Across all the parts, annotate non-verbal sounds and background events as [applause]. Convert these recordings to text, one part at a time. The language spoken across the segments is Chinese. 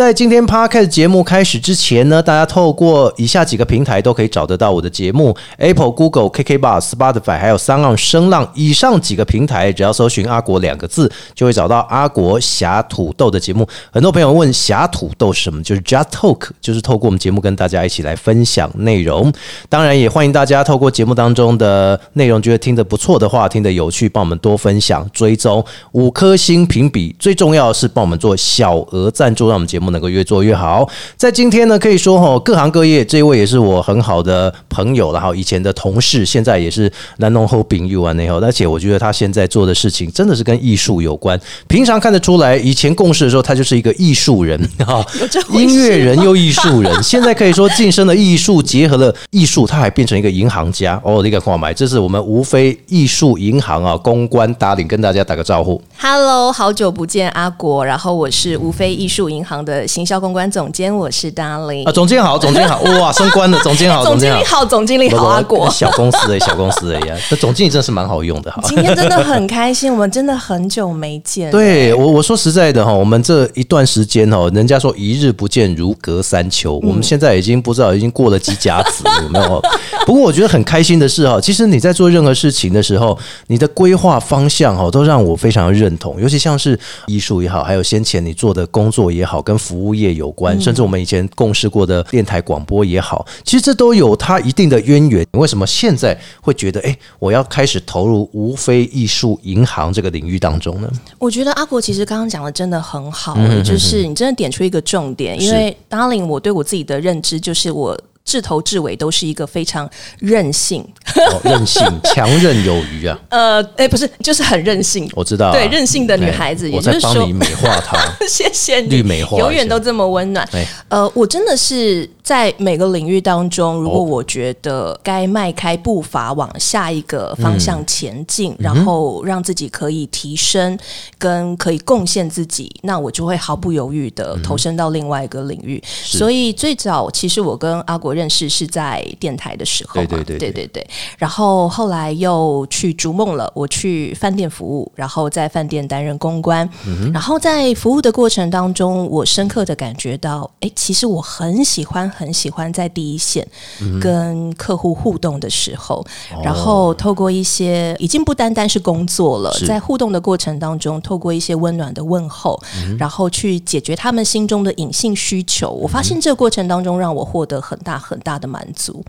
在今天 Podcast 节目开始之前呢，大家透过以下几个平台都可以找得到我的节目：Apple、Google、KK Bar、Spotify，还有三浪声浪。以上几个平台，只要搜寻“阿国”两个字，就会找到阿国侠土豆的节目。很多朋友问侠土豆是什么，就是 Just Talk，就是透过我们节目跟大家一起来分享内容。当然，也欢迎大家透过节目当中的内容，觉得听得不错的话，听得有趣，帮我们多分享、追踪五颗星评比。最重要的是帮我们做小额赞助，让我们节目能够越做越好。在今天呢，可以说哈，各行各业，这一位也是我很好的朋友，然后以前的同事，现在也是南农后丙友啊那后，而且我觉得他现在做的事情真的是跟艺术有关。平常看得出来，以前共事的时候，他就是一个艺术人 [laughs] 哈，音乐人又艺术人，现在可以说晋升了艺术，结合了艺术，他还变成一个银行家哦。那个话买，这是我们无非艺术银行啊公关打领跟大家打个招呼。Hello，好久不见，阿国。然后我是无非艺术银行的行销公关总监，我是 Darling。啊，总监好，总监好，哇，升官了，总监好，[laughs] 总经监理好，总经理好，阿果。小公司哎小公司哎呀，那总经理真的是蛮好用的哈。[laughs] 今天真的很开心，我们真的很久没见。对我我说实在的哈，我们这一段时间哈，人家说一日不见如隔三秋，我们现在已经不知道已经过了几甲子，有没有？[laughs] 不过我觉得很开心的是哈，其实你在做任何事情的时候，你的规划方向哈，都让我非常认同，尤其像是艺术也好，还有先前你做的工作也好，跟服务业有关，甚至我们以前共事过的电台广播也好，其实这都有它一定的渊源。为什么现在会觉得哎，我要开始投入无非艺术银行这个领域当中呢？我觉得阿国其实刚刚讲的真的很好，嗯就是你真的点出一个重点，因为 Darling，我对我自己的认知就是我。至头至尾都是一个非常任性，哦、[laughs] 任性、强韧有余啊！呃，哎，不是，就是很任性。我知道啊、对任性的女孩子哎也就是说你美化她。[laughs] 谢谢你，绿美化永远都这么温暖哎。呃，我真的是在每个领域当中，如果哦我觉得该迈开步伐往下一个方向前进，嗯然后让自己可以提升，跟可以贡献自己，那我就会毫不犹豫的投身到另外一个领域。所以最早其实我跟阿国认识是在电台的时候嘛，对对对对。对对然后后来又去逐梦了，我去饭店服务，然后在饭店担任公关，然后在服务的过程当中，我深刻的感觉到，哎，其实我很喜欢很喜欢在第一线跟客户互动的时候，然后透过一些已经不单单是工作了，在互动的过程当中，透过一些温暖的问候，然后去解决他们心中的隐性需求，我发现这个过程当中让我获得很大很大的满足。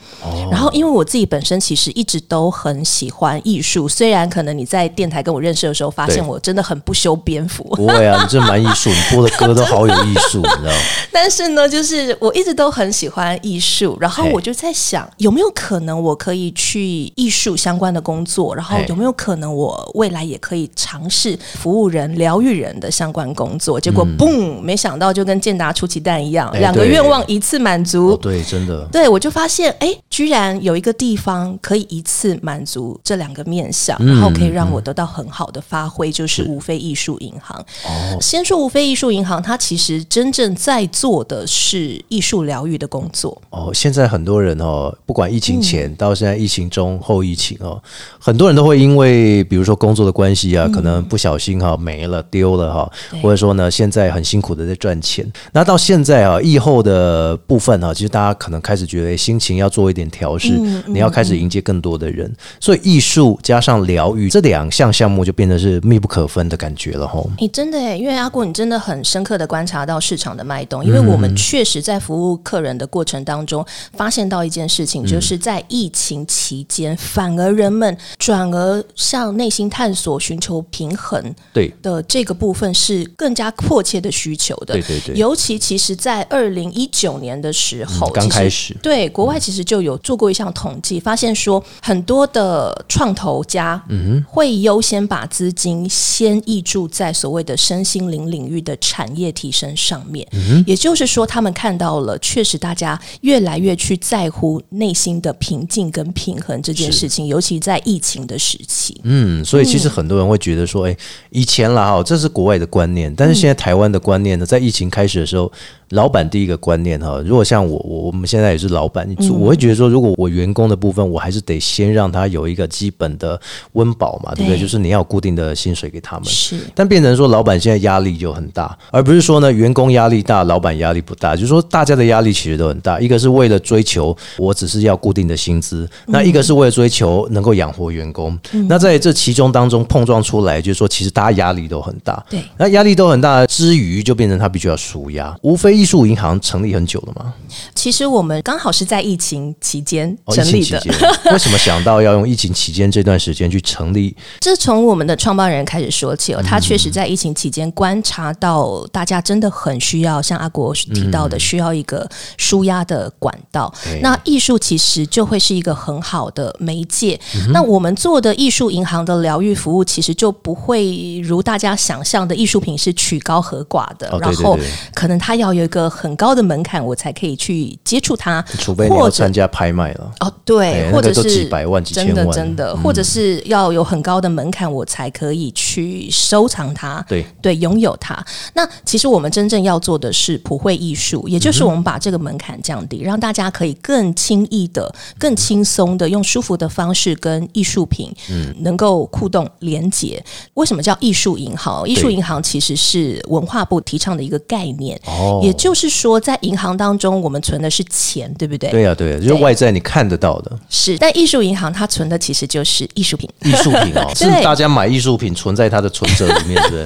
然后，因为我自己本身其实一直都很喜欢艺术，虽然可能你在电台跟我认识的时候，发现我真的很不修边幅，不会啊，你这蛮艺术，你播的歌都好有艺术，你知道吗？[laughs] 但是呢，就是我一直都很喜欢艺术，然后我就在想，有没有可能我可以去艺术相关的工作，然后有没有可能我未来也可以尝试服务人、疗愈人的相关工作？结果嘣，没想到就跟健达出奇蛋一样，两个愿望一次满足。哦，对，真的。对，我就发现，哎，居然有一个地方可以一次满足这两个面向，嗯然后可以让我得到很好的发挥，就是无非艺术银行。哦，先说无非艺术银行，它其实真正在做的是艺术疗愈的工作。哦，现在很多人哦，不管疫情嗯前到现在疫情中后疫情哦，很多人都会因为比如说工作的关系啊，可能不小心哈、没了丢了哈，或者说呢现在很辛苦的在赚钱。那到现在啊，疫后的部分啊，其实大家可能开始觉得心情要做一点调试，嗯你要开始迎接更多的人，所以艺术加上疗愈这两项项目就变得是密不可分的感觉了吼。你真的诶，因为阿国，你真的很深刻的观察到市场的脉动，因为我们确实在服务客人的过程当中，发现到一件事情，就是在疫情期间，反而人们转而向内心探索、寻求平衡对。的这个部分是更加迫切的需求的。对对对，尤其其实，在二零一九年的时候，嗯刚开始对，国外其实就有做过一项统计，发现说很多的创投家，嗯会优先把资金先挹注在所谓的身心灵领域的产业提升上面。嗯也就是说，他们看到了，确实大家越来越去在乎内心的平静跟平衡这件事情，尤其在疫情的时期。嗯，所以其实很多人会觉得说，哎、以前啦哈，这是国外的观念，但是现在台湾的观念呢，在疫情开始的时候，老板第一个观念哈，如果像我，我我们现在也是老板，嗯我会觉得说，如果我员工的部分，我还是得先让他有一个基本的温饱嘛，对不对？就是你要固定的薪水给他们。是但变成说，老板现在压力就很大，而不是说呢，员工压力大，老板压力不大，就是说大家的压力其实都很大。一个是为了追求我只是要固定的薪资，那一个是为了追求能够养活员工。那在这其中当中碰撞出来，就是说其实大家压力都很大。对那压力都很大之余，就变成他必须要舒压。无非艺术银行成立很久了吗，其实我们刚好是在疫情期间哦，成立的。[laughs] 为什么想到要用疫情期间这段时间去成立？这从我们的创办人开始说起哦，他确实在疫情期间观察到大家真的很需要，像阿国提到的，需要一个舒压的管道。对那艺术其实就会是一个很好的媒介。那我们做的艺术银行的疗愈服务，其实就不会如大家想象的艺术品是曲高和寡的，哦对然后可能它要有一个很高的门槛，我才可以去接触它，除非你或者要参加拍卖了。哦，对，哎或者几百万几千万真的真的，或者是要有很高的门槛，我才可以去收藏它，对对，拥有它。那其实我们真正要做的是普惠艺术，也嗯就是我们把这个门槛降低，让大家可以更轻易的、更轻松的用舒服的方式跟艺术品，嗯，能够互动连接。为什么叫艺术银行？艺术银行其实是文化部提倡的一个概念，哦也就是说，在银行当中，我们存的是钱，对不对？对呀、对啊、就是外在你看得到的是，但艺术银行它存的其实就是艺术品。艺术品哦，[laughs] 是大家买艺术品存在它的存折里面，对不对？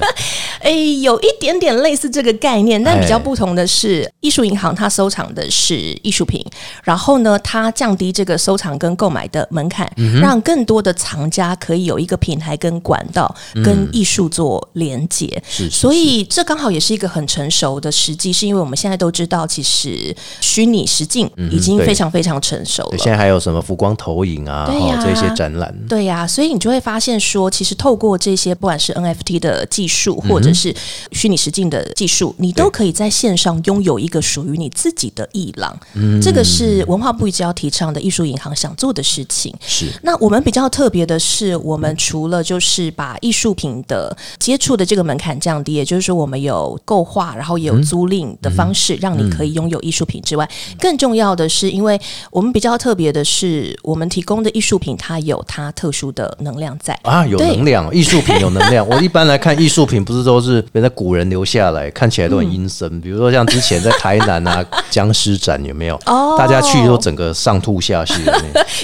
[laughs] 诶，有一点点类似这个概念，但比较哎不同的是，艺术银行它收藏的是艺术品，然后呢，它降低这个收藏跟购买的门槛，嗯让更多的藏家可以有一个平台跟管道跟艺术做连接。嗯是是所以这刚好也是一个很成熟的时机，是因为我们现在都知道，其实虚拟实境已经非常非常成熟了。对，现在还有什么浮光投影啊，对呀。哦，这些展览，对呀、所以你就会发现说，其实透过这些不管是 NFT 的技术，或者是虚拟实境的技术，你都可以在线上拥有一个属于你自己的艺廊。这个是文化部一直要提倡的艺术银行想做的事情。是。那我们比较特别的是，我们除了就是把艺术品的接触的这个门槛降低，也就是说，我们有购画，然后也有租赁的方式，让你可以拥有艺术品之外，更重要的是，因为我们比较特别的是，我们提供的艺术品它有它特殊的能量在。啊，有能量，[laughs] 艺术品有能量。我一般来看艺术品，不是都是人家古人留下来，看起来都很阴森。比如说像之前在台南啊 [laughs] 僵尸展有没有？哦大家去都整个上吐下泻。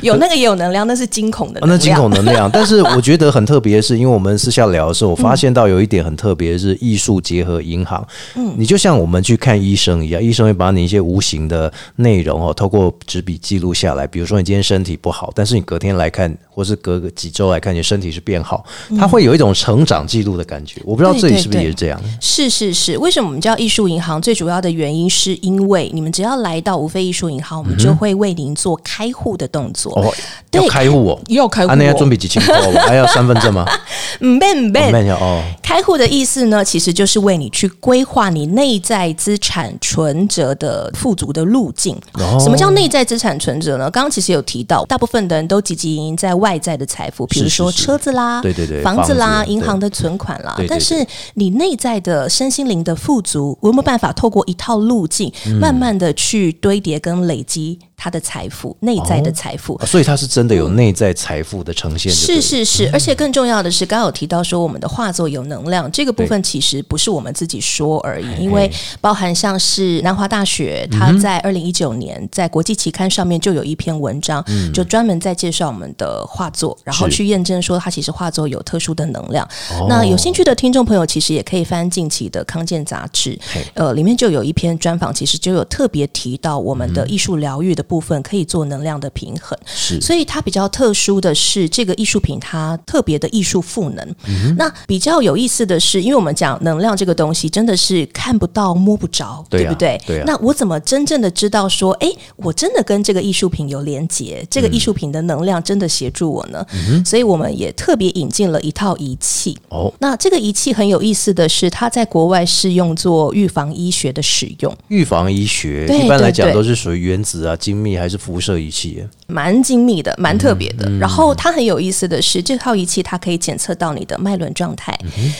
有 [laughs] 那个也有能量，那是惊恐的哦，能量。那惊恐能量，但是我觉得很特别的是，因为我们私下聊的时候，我发现到有一点很特别的是艺术结合银行。嗯，你就像我们去看医生一样，医生会把你一些无形的内容哦，透过纸笔记录下来。比如说你今天身体不好，但是你隔天来看，或是隔个几周来看，你身体是变好，它会有一种成长记录的感觉。我不知道对这里是不是也是这样？是是是，为什么我们叫艺术银行？最主要的原因是因为你们只要来到无非艺术银行，我们就会为您做开户的动作。哦，对要开户哦。要开户、啊，那要准备几千块哦，还要身份证吗？[laughs] 嗯，ben 我 ben，问一下哦，开户的意思呢，其实就是为你去规划你内在资产存折的富足的路径。哦什么叫内在资产存折呢？刚刚其实有提到，大部分的人都积极营营在外在的财富，比如说车子啦、对对对房子啦、子银行的存款啦。对对对但是你内在的身心灵的富足，我有没有办法透过一套路径，嗯慢慢的去堆叠跟累积他的财富，内在的财富？啊所以他是真的有内在财富的呈现是是是，而且更重要的是，刚刚有提到说我们的画作有能量，这个部分其实不是我们自己说而已，因为包含像是南华大学，他在二零一九年在国际期刊上面就有一篇文章，就专门在介绍我们的画作，然后去验证说它其实画作有特殊的能量。哦。那有兴趣的听众朋友，其实也可以翻近期的康健杂志，呃，里面就有一篇专访，其实就有特别提到我们的艺术疗愈的部分可以做能量的平衡。是所以它比较特殊的是，这个艺术品它特别的艺术赋能。嗯那比较有意思的是，因为我们讲能量这个东西真的是看不到摸不着，对啊不对？对啊那我怎么真正的知道说，哎，我真的跟这个艺术品有连接，这个嗯艺术品的能量真的协助我呢？所以我们也特别引进了一套仪器。哦，那这个仪器很有意思的是，它在国外是用作预防医学的使用。预防医学一般来讲都是属于原子啊、精密还是辐射仪器。蛮精密的，蛮特别的。然后它很有意思的是，这套仪器它可以检测到你的脉轮状态、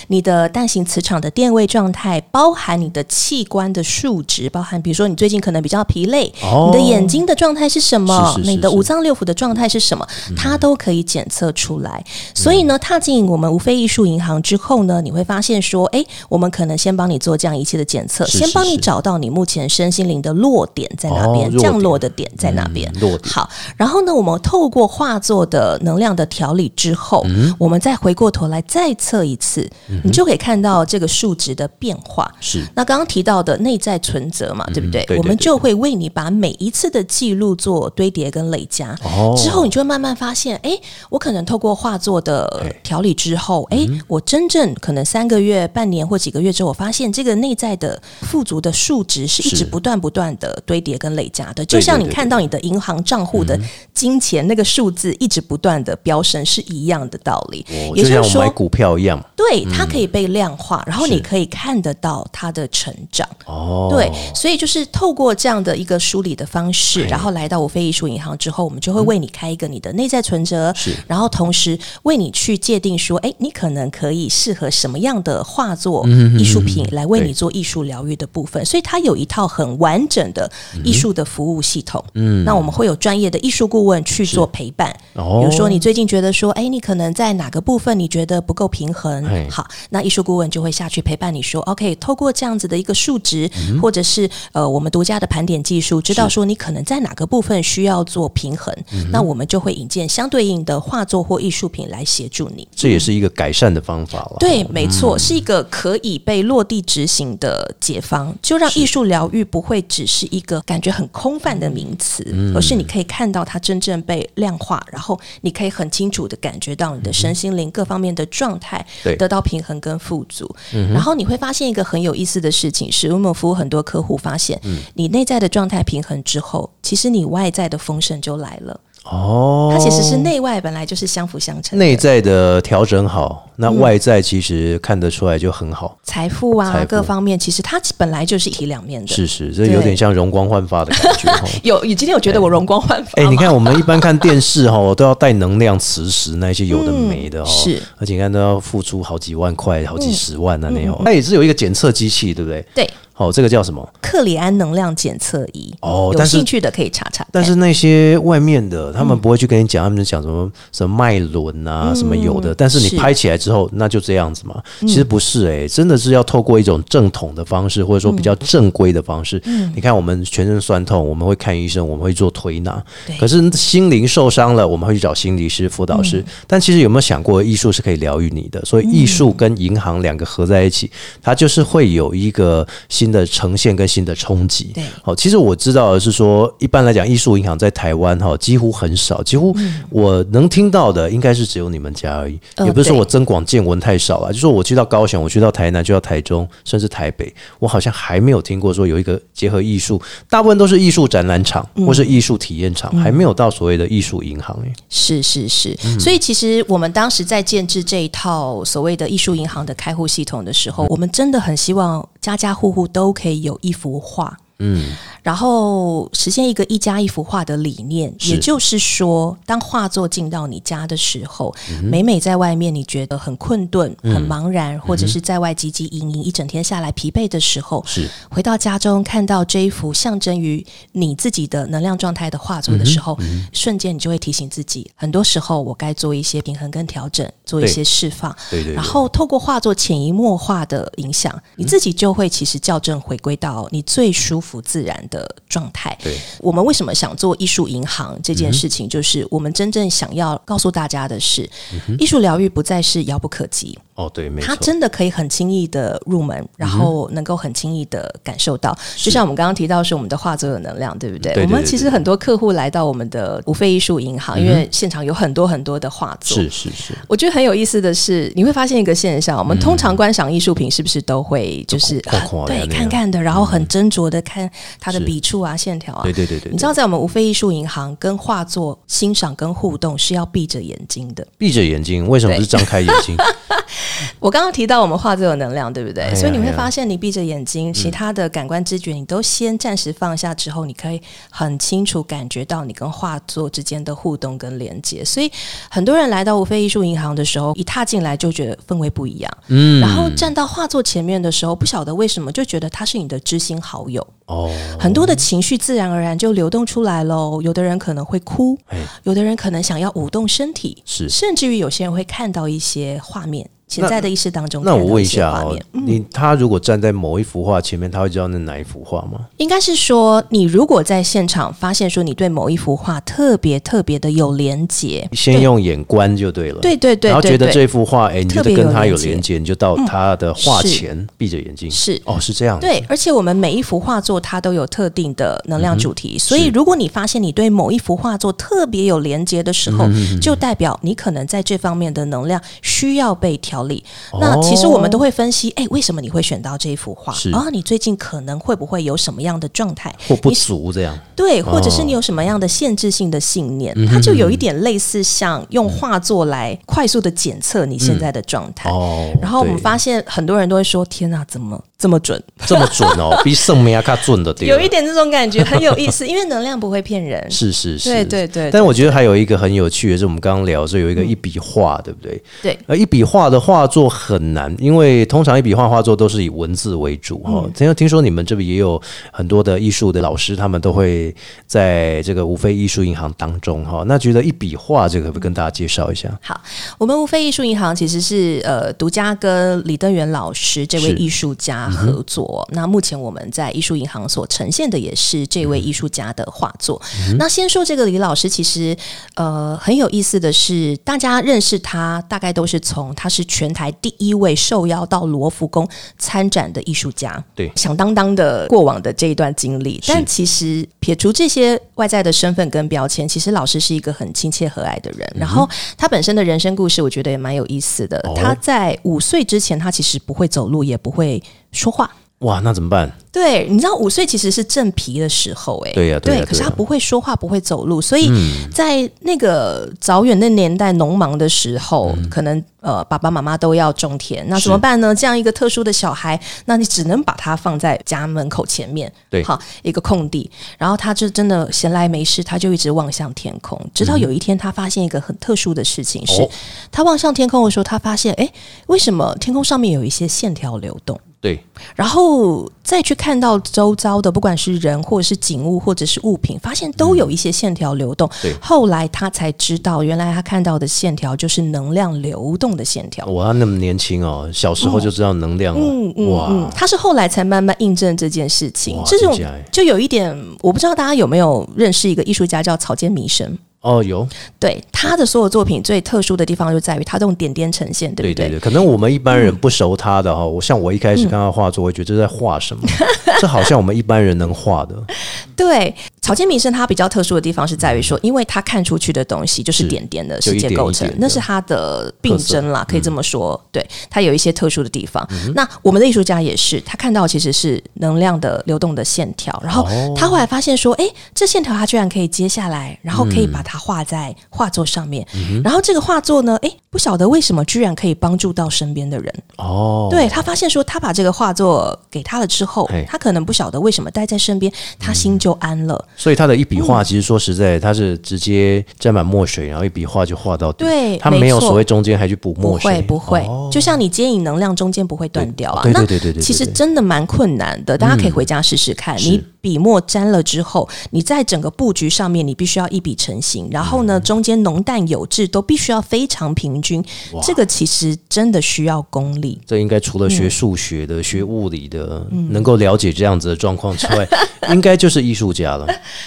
你的蛋形磁场的电位状态，包含你的器官的数值，包含比如说你最近可能比较疲累，哦。你的眼睛的状态是什么，是是是你的五脏六腑的状态是什么，它都可以检测出来。所以呢，踏进我们无非艺术银行之后呢，你会发现说，诶，我们可能先帮你做这样一切的检测，是先帮你找到你目前身心灵的落点在哪边，降落的点在哪边。好，然后呢，我们透过画作的能量的调理之后，嗯。我们再回过头来再测一次，你就可以看到这个数值的变化。是。那刚刚提到的内在存折嘛，对不对？对对我们就会为你把每一次的记录做堆叠跟累加。哦。之后你就会慢慢发现，哎，我可能透过画作的调理之后，哎，我真正可能三个月、半年或几个月之后，我发现这个内在的富足的数值是一直不断不断的堆叠跟累加的，就像你看到你的银行账户的金钱那个数字一直不断的飙升是一样的道理。哦也就是说，就像我买股票一样。对它可以被量化，然后你可以看得到它的成长。哦，对，所以就是透过这样的一个梳理的方式，然后来到我非艺术银行之后，我们就会为你开一个你的内在存折，是。然后同时为你去界定说，哎，你可能可以适合什么样的画作、嗯艺术品来为你做艺术疗愈的部分，所以它有一套很完整的艺术的服务系统。嗯，那我们会有专业的艺术顾问去做陪伴，哦。比如说你最近觉得说，哎，你可能在哪个部分你觉得不够平衡，好，那艺术顾问就会下去陪伴你说，OK，透过这样子的一个数值，嗯或者是呃我们独家的盘点技术，知道说你可能在哪个部分需要做平衡，嗯那我们就会引荐相对应的画作或艺术品来协助你。这也是一个改善的方法了。对，没错，是一个可以被落地执行的解方，就让艺术疗愈不会只是一个感觉很空泛的名词，而是你可以看到它真正被量化，然后你可以很清楚的感觉到你的身心灵各方面的状态对得到平衡跟富足。然后你会发现一个很有意思的事情是，我们服务很多客户发现，你内在的状态平衡之后，其实你外在的丰盛就来了。哦，它其实是内外本来就是相辅相成。内在的调整好，那外在其实看得出来就很好。财富啊，富各方面，其实它本来就是一体两面的。是是，这有点像容光焕发的感觉。[laughs] 有，你今天有觉得我容光焕发哎、吗？你看我们一般看电视哈，[laughs] 都要带能量磁石那些有的没的哦、是，而且你看都要付出好几万块、好几十万那那种。它也是有一个检测机器，对不对？对好、这个叫什么？克里安能量检测仪哦但是兴趣的可以查查。但是那些外面的，他们不会去跟你讲，他们就讲什么什么脉轮啊，什么有的。但是你拍起来之后，那就这样子嘛。其实不是诶、真的是要透过一种正统的方式，或者说比较正规的方式。你看，我们全身酸痛，我们会看医生，我们会做推拿。对可是心灵受伤了，我们会去找心理师、辅导师。但其实有没有想过，艺术是可以疗愈你的？所以艺术跟银行两个合在一起，它就是会有一个新的呈现跟新的冲击。对好，其实我知道的是说，一般来讲，艺术银行在台湾哈几乎很少，几乎我能听到的应该是只有你们家而已。呃也不是说我增广见闻太少了，就说我去到高雄，我去到台南，去到台中，甚至台北，我好像还没有听过说有一个结合艺术，大部分都是艺术展览场或是艺术体验场，还没有到所谓的艺术银行诶。是是是，嗯所以其实我们当时在建制这一套所谓的艺术银行的开户系统的时嗯候，我们真的很希望家家户户都可以有一幅画。嗯，然后实现一个一家一幅画的理念，也就是说，当画作进到你家的时候，嗯每每在外面你觉得很困顿、很茫然，或者是在外汲汲营营一整天下来疲惫的时候，是。回到家中看到这一幅象征于你自己的能量状态的画作的时候，嗯瞬间你就会提醒自己，很多时候我该做一些平衡跟调整，做一些释放。对对对。然后透过画作潜移默化的影响，你自己就会其实校正回归到你最舒服自然的状态。对，我们为什么想做艺术银行这件事情，就是我们真正想要告诉大家的是，艺术疗愈不再是遥不可及，哦，对，没错，它真的可以很轻易的入门，然后能够很轻易的感受到。就像我们刚刚提到是我们的画作有能量，对不对？我们其实很多客户来到我们的无非艺术银行，因为现场有很多很多的画作，是是是，我觉得很有意思的是，你会发现一个现象：我们通常观赏艺术品是不是都会就是对看看看的，然后很斟酌的看它的笔触啊、线条啊。对对对对，你知道，在我们无非艺术银行跟画作欣赏跟互动是要闭着眼睛的。闭着眼睛，为什么不是张开眼睛？[laughs] 我刚刚提到我们画作有能量，对不对？哎所以你会发现，你闭着眼睛，其他的感官知觉你都先暂时放下之后，你可以很清楚感觉到你跟画作之间的互动跟连接。所以很多人来到无非艺术银行的时候，一踏进来就觉得氛围不一样。嗯然后站到画作前面的时候，不晓得为什么就觉得他是你的知心好友，哦，很多的情绪自然而然就流动出来喽。有的人可能会哭哎，有的人可能想要舞动身体，是甚至于有些人会看到一些画面，潜在的意识当中。那我问一下哦看到些画面，嗯你他如果站在某一幅画前面，他会知道那哪一幅画吗？应该是说，你如果在现场发现说你对某一幅画特别特别的有连结，先用眼观就对了。对对对然后觉得这幅画，哎，你觉特别有得跟他有连接你就到他的画前闭着眼睛。是哦，是这样。对，而且我们每一幅画作它都有特定的能量主嗯题，所以如果你发现你对某一幅画作特别有连接的时候，嗯就代表你可能在这方面的能量需要被调理。哦那其实我们都会分析，哎，为什么你会选到这一幅画是？啊，你最近可能会不会有什么样的状态？或不你足这样。对，或者是哦你有什么样的限制性的信念，嗯它就有一点类似像用画作来快速的检测你现在的状态。哦，然后我们发现很多人都会说：“天哪，怎么这么准？[laughs] ”这么准哦，比圣米亚卡准的对。[laughs] 有一点这种感觉，很有意思，因为能量不会骗人。[laughs] 是是是，对对对但我觉得还有一个很有趣的是，我们刚刚聊说有一个一笔画，对不对？对而一笔画的画作很难，因为通常一笔画画作都是以文字为主哈。嗯听、听说你们这边也有很多的艺术的老师，他们都会在这个无非艺术银行当中哈。那觉得一笔画这个可不可以跟大家介绍一下？好，我们无非艺术银行其实是呃独家跟李登元老师这位艺术家合作。那目前我们在艺术银行所呈现的也是这位艺术家的画作。那先说这个李老师，其实呃很有意思的是，大家认识他大概都是从他是全台第一位受邀到罗浮宫参展的艺术家。对响当当的过往的这一段经历，但其实撇除这些外在的身份跟标签，其实老师是一个很亲切和蔼的人。然后他本身的人生故事，我觉得也蛮有意思的。哦他在五岁之前，他其实不会走路，也不会说话。哇，那怎么办？对，你知道五岁其实是正皮的时候、欸，哎，对呀对呀可是他不会说话，不会走路，所以嗯。在那个早远的年代，农忙的时候，可能呃爸爸妈妈都要种田，那怎么办呢？这样一个特殊的小孩，那你只能把他放在家门口前面，对。好一个空地，然后他就真的闲来没事，他就一直望向天空，直到有一天他发现一个很特殊的事情是，哦。他望向天空的时候，他发现，哎，为什么天空上面有一些线条流动？对，然后再去看到周遭的，不管是人或者是景物或者是物品，发现都有一些线条流动。对后来他才知道，原来他看到的线条就是能量流动的线条。哇，他那么年轻哦，小时候就知道能量哦，哇，嗯，他是后来才慢慢印证这件事情。这种就有一点，我不知道大家有没有认识一个艺术家叫草间弥生。哦，有，对他的所有作品最特殊的地方就在于他这种点点呈现，对不对？对对对，可能我们一般人不熟他的哈，我像我一开始看他画作，我会觉得这在画什么？这好像我们一般人能画的，[laughs] 对，草间弥生他比较特殊的地方是在于说，因为他看出去的东西就是是点点的世界构成那是他的病症啦，可以这么说。嗯。对，他有一些特殊的地方。那我们的艺术家也是，他看到其实是能量的流动的线条，然后哦。他后来发现说，哎，这线条他居然可以接下来，然后可以嗯把它画在画作上面，然后这个画作呢，哎，不晓得为什么居然可以帮助到身边的人。哦，对他发现说，他把这个画作给他了之后，他可能不晓得为什么待在身边，他心就安了。所以他的一笔嗯画，其实说实在，他是直接沾满墨水，然后一笔画就画到底。对他没有所谓中间还去补墨水，不会不会，哦就像你接引能量中间不会断掉啊。对对对对对其实真的蛮困难的，大家可以回家试试看。你笔墨沾了之后，你在整个布局上面，你必须要一笔成型，然后嗯呢，中间浓淡有致都必须要非常平均。这个其实真的需要功力。这应该除了嗯学数学的、学物理的，能够了解这样子的状况之外，[laughs] 应该就是艺术家了。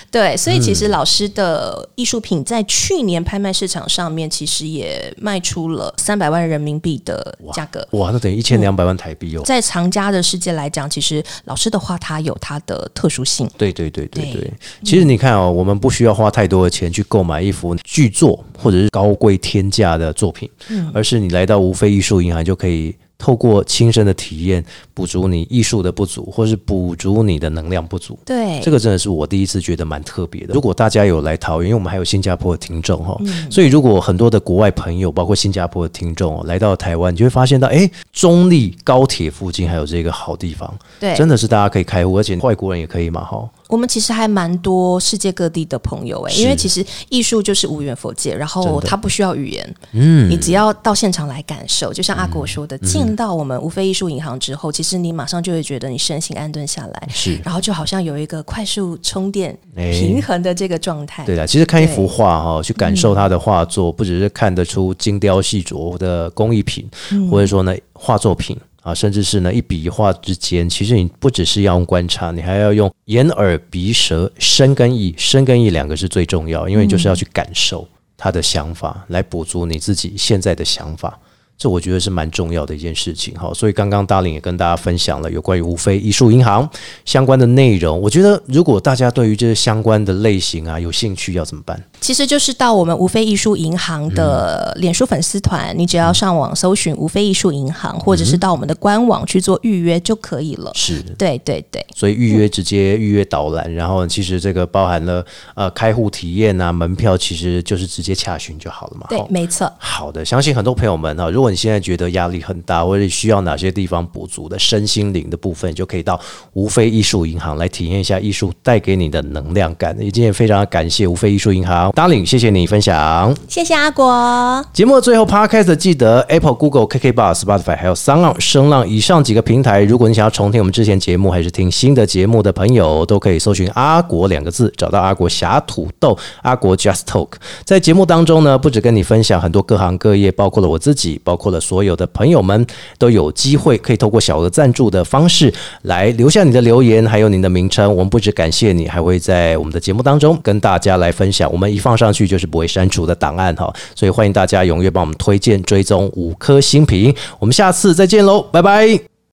对，所以其嗯实老师的艺术品在去年拍卖市场上面，其实也卖出了三百万人民币的价格。哇，那等于一千两百万台币哦。在藏家的世界来讲，其实老师的话它有它的特殊性。对对对对对。对，其实你看哦，我们不需要花太多的钱去购买一幅巨作或者是高贵天价的作品，而是你来到无非艺术银行就可以透过亲身的体验，补足你艺术的不足，或是补足你的能量不足。对，这个真的是我第一次觉得蛮特别的。如果大家有来桃园，因为我们还有新加坡的听众哈，所以如果很多的国外朋友，包括新加坡的听众哦，来到台湾，你就会发现到，哎，中立高铁附近还有这个好地方，对真的是大家可以开户，而且外国人也可以嘛哈。我们其实还蛮多世界各地的朋友哎、是。因为其实艺术就是无缘佛界，然后它不需要语言，嗯。你只要到现场来感受，就像阿国说的，进到我们无非艺术银行之后，其实你马上就会觉得你身心安顿下来，是。然后就好像有一个快速充电、哎平衡的这个状态。对的，其实看一幅画哈，去感受它的画作，不只是看得出精雕细琢的工艺品，或者说呢画作品啊，甚至是呢一笔一画之间，其实你不只是要用观察，你还要用眼耳鼻舌身跟意，身跟意两个是最重要，因为你就是要去感受他的想法，来补足你自己现在的想法。这我觉得是蛮重要的一件事情哈，所以刚刚大林也跟大家分享了有关于无非艺术银行相关的内容。我觉得如果大家对于这些相关的类型啊有兴趣，要怎么办？其实就是到我们无非艺术银行的脸书粉丝团，你只要上网搜寻无非艺术银行，或者是到我们的官网去做预约就可以了。是，对对对，所以预约直接预约导览，然后其实这个包含了呃开户体验啊，门票其实就是直接洽询就好了嘛。对，没错。好的，相信很多朋友们哈，如果你现在觉得压力很大，或者需要哪些地方补足的身心灵的部分，就可以到无非艺术银行来体验一下艺术带给你的能量感。也今天非常感谢无非艺术银行 Darling，谢谢你分享。谢谢阿国。节目的最后，Podcast 记得 Apple、Google、KK Bar、Spotify 还有三浪、声浪以上几个平台。如果你想要重听我们之前节目，还是听新的节目的朋友，都可以搜寻“阿国”两个字，找到阿国侠土豆、阿国 Just Talk。在节目当中呢，不止跟你分享很多各行各业，包括了我自己，包括了所有的朋友们，都有机会可以透过小额赞助的方式来留下你的留言，还有您的名称。我们不止感谢你，还会在我们的节目当中跟大家来分享。我们一放上去就是不会删除的档案哈，所以欢迎大家踊跃帮我们推荐、追踪五颗星评。我们下次再见喽，拜拜。